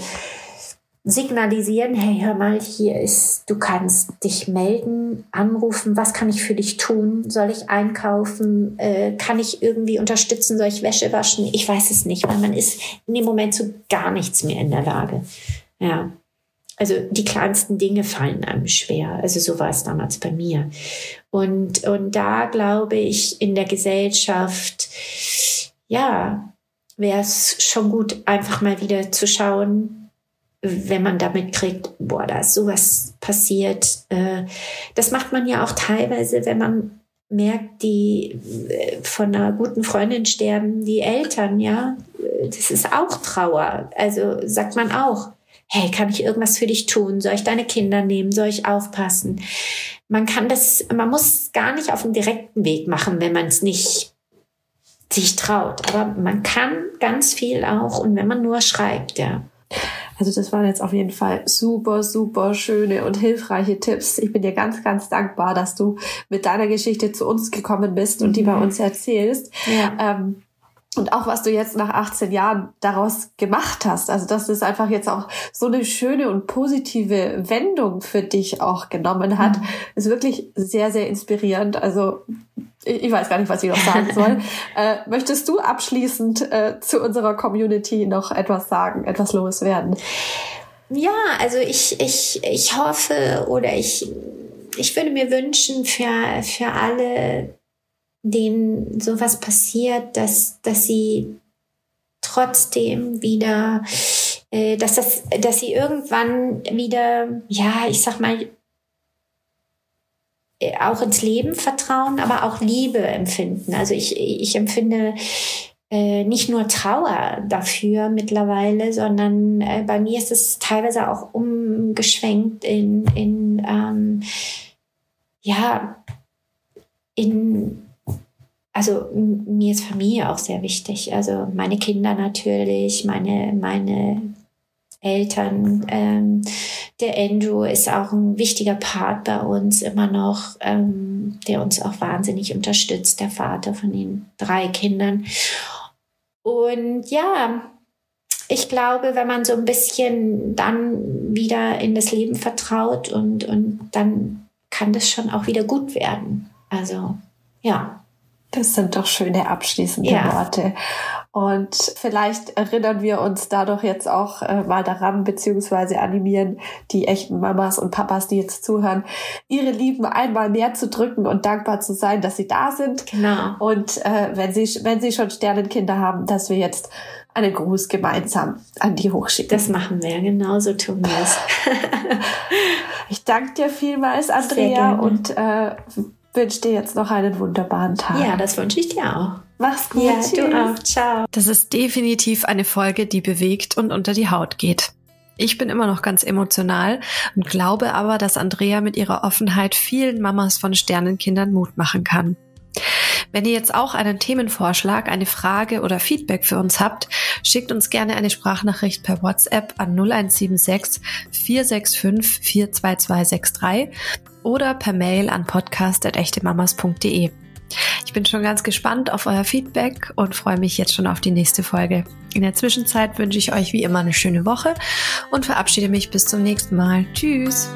signalisieren, hey, hör mal, hier ist, du kannst dich melden, anrufen, was kann ich für dich tun? Soll ich einkaufen? Äh, kann ich irgendwie unterstützen? Soll ich Wäsche waschen? Ich weiß es nicht, weil man ist in dem Moment zu gar nichts mehr in der Lage. Ja. Also die kleinsten Dinge fallen einem schwer. Also so war es damals bei mir. Und, und da glaube ich, in der Gesellschaft, ja, wäre es schon gut, einfach mal wieder zu schauen, wenn man damit kriegt, boah, da ist sowas passiert. Äh, das macht man ja auch teilweise, wenn man merkt, die äh, von einer guten Freundin sterben, die Eltern, ja. Das ist auch Trauer. Also sagt man auch, hey, kann ich irgendwas für dich tun? Soll ich deine Kinder nehmen? Soll ich aufpassen? Man kann das, man muss gar nicht auf dem direkten Weg machen, wenn man es nicht sich traut. Aber man kann ganz viel auch und wenn man nur schreibt, ja. Also das waren jetzt auf jeden Fall super, super schöne und hilfreiche Tipps. Ich bin dir ganz, ganz dankbar, dass du mit deiner Geschichte zu uns gekommen bist und die bei mhm. uns erzählst. Ja. Ähm, und auch was du jetzt nach 18 Jahren daraus gemacht hast. Also, dass es einfach jetzt auch so eine schöne und positive Wendung für dich auch genommen hat, mhm. ist wirklich sehr, sehr inspirierend. Also, ich weiß gar nicht, was ich noch sagen soll. äh, möchtest du abschließend äh, zu unserer Community noch etwas sagen, etwas loswerden? Ja, also ich, ich, ich hoffe oder ich ich würde mir wünschen für, für alle, denen sowas passiert, dass, dass sie trotzdem wieder, äh, dass, das, dass sie irgendwann wieder, ja, ich sag mal, äh, auch ins Leben vertrauen, aber auch Liebe empfinden. Also ich, ich empfinde äh, nicht nur Trauer dafür mittlerweile, sondern äh, bei mir ist es teilweise auch umgeschwenkt in, in ähm, ja, in also mir ist Familie auch sehr wichtig. Also meine Kinder natürlich, meine, meine Eltern. Ähm, der Andrew ist auch ein wichtiger Part bei uns immer noch, ähm, der uns auch wahnsinnig unterstützt, der Vater von den drei Kindern. Und ja, ich glaube, wenn man so ein bisschen dann wieder in das Leben vertraut und, und dann kann das schon auch wieder gut werden. Also ja. Das sind doch schöne abschließende ja. Worte. Und vielleicht erinnern wir uns dadurch jetzt auch äh, mal daran, beziehungsweise animieren die echten Mamas und Papas, die jetzt zuhören, ihre Lieben einmal mehr zu drücken und dankbar zu sein, dass sie da sind. Genau. Und äh, wenn sie, wenn sie schon Sternenkinder haben, dass wir jetzt einen Gruß gemeinsam an die hochschicken. Das machen wir, genauso tun wir es. ich danke dir vielmals, Andrea, und äh, wünsche dir jetzt noch einen wunderbaren Tag. Ja, das wünsche ich dir auch. Mach's gut. Ja, Tschüss. du auch. Ciao. Das ist definitiv eine Folge, die bewegt und unter die Haut geht. Ich bin immer noch ganz emotional und glaube aber, dass Andrea mit ihrer Offenheit vielen Mamas von Sternenkindern Mut machen kann. Wenn ihr jetzt auch einen Themenvorschlag, eine Frage oder Feedback für uns habt, schickt uns gerne eine Sprachnachricht per WhatsApp an 0176 465 42263 oder per Mail an podcast.echtemamas.de. Ich bin schon ganz gespannt auf euer Feedback und freue mich jetzt schon auf die nächste Folge. In der Zwischenzeit wünsche ich euch wie immer eine schöne Woche und verabschiede mich bis zum nächsten Mal. Tschüss!